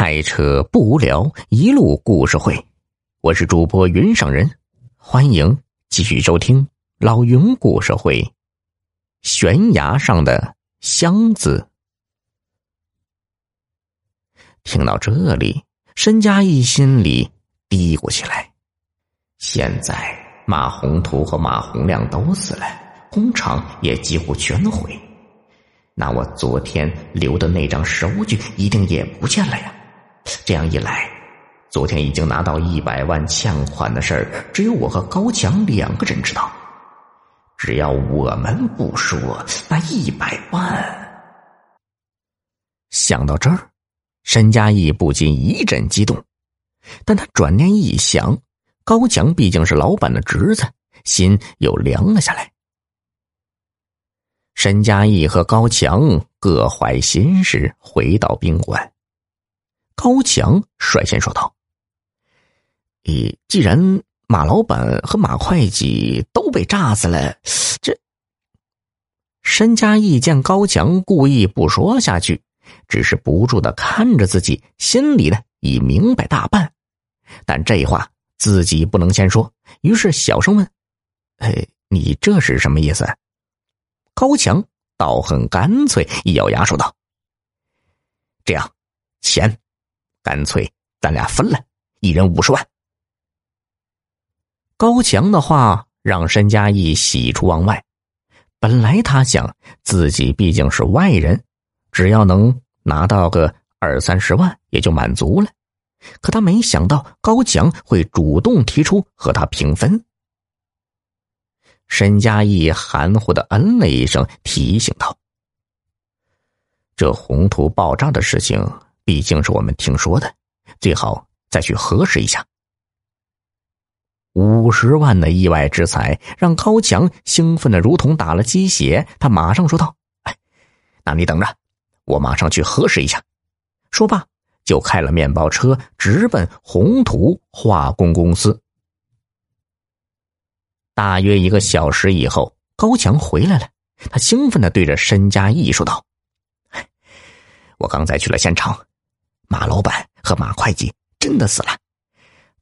开车不无聊，一路故事会。我是主播云上人，欢迎继续收听老云故事会。悬崖上的箱子。听到这里，申嘉义心里嘀咕起来：现在马宏图和马洪亮都死了，工厂也几乎全毁，那我昨天留的那张收据一定也不见了呀。这样一来，昨天已经拿到一百万欠款的事儿，只有我和高强两个人知道。只要我们不说，那一百万……想到这儿，申嘉义不禁一阵激动。但他转念一想，高强毕竟是老板的侄子，心又凉了下来。申嘉义和高强各怀心事，回到宾馆。高强率先说道：“咦，既然马老板和马会计都被炸死了，这……”申嘉义见高强故意不说下去，只是不住的看着自己，心里呢已明白大半，但这话自己不能先说，于是小声问：“哎，你这是什么意思？”高强倒很干脆，一咬牙说道：“这样，钱。”干脆咱俩分了，一人五十万。高强的话让申嘉义喜出望外。本来他想自己毕竟是外人，只要能拿到个二三十万也就满足了。可他没想到高强会主动提出和他平分。申嘉义含糊的嗯了一声，提醒道：“这宏图爆炸的事情。”毕竟是我们听说的，最好再去核实一下。五十万的意外之财让高强兴奋的如同打了鸡血，他马上说道：“哎，那你等着，我马上去核实一下。”说罢，就开了面包车直奔宏图化工公司。大约一个小时以后，高强回来了，他兴奋的对着申嘉义说道：“我刚才去了现场。”马老板和马会计真的死了，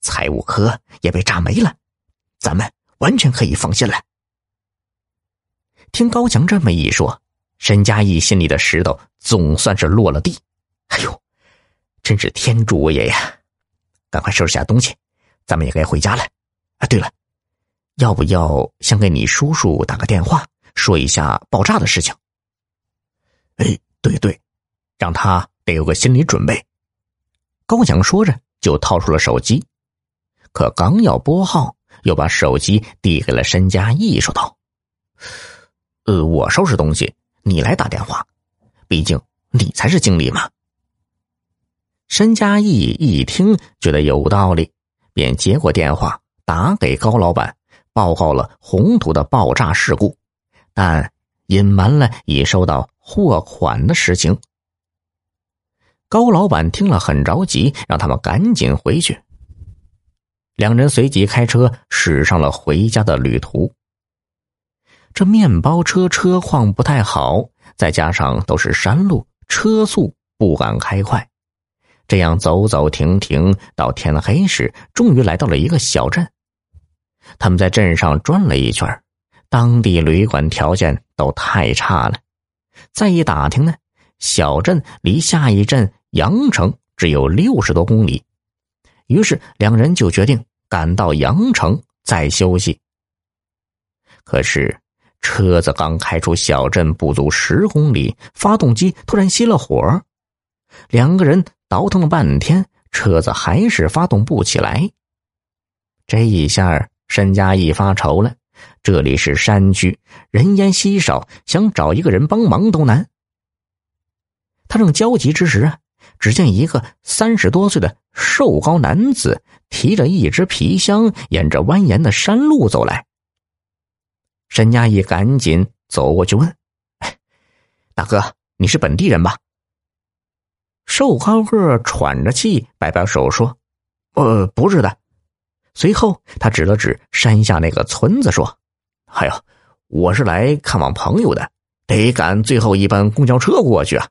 财务科也被炸没了，咱们完全可以放心了。听高强这么一说，沈佳义心里的石头总算是落了地。哎呦，真是天助我也呀！赶快收拾下东西，咱们也该回家了。啊，对了，要不要先给你叔叔打个电话，说一下爆炸的事情？哎，对对，让他得有个心理准备。高强说着，就掏出了手机，可刚要拨号，又把手机递给了申嘉义，说道：“呃，我收拾东西，你来打电话，毕竟你才是经理嘛。”申嘉义一听，觉得有道理，便接过电话，打给高老板，报告了宏图的爆炸事故，但隐瞒了已收到货款的实情。高老板听了很着急，让他们赶紧回去。两人随即开车驶上了回家的旅途。这面包车车况不太好，再加上都是山路，车速不敢开快。这样走走停停，到天黑时，终于来到了一个小镇。他们在镇上转了一圈，当地旅馆条件都太差了。再一打听呢。小镇离下一镇阳城只有六十多公里，于是两人就决定赶到阳城再休息。可是车子刚开出小镇不足十公里，发动机突然熄了火，两个人倒腾了半天，车子还是发动不起来。这一下，申家义发愁了。这里是山区，人烟稀少，想找一个人帮忙都难。他正焦急之时啊，只见一个三十多岁的瘦高男子提着一只皮箱，沿着蜿蜒的山路走来。沈家义赶紧走过去问：“大哥，你是本地人吧？”瘦高个喘着气，摆摆手说：“呃，不是的。”随后他指了指山下那个村子说：“哎呦，我是来看望朋友的，得赶最后一班公交车过去啊。”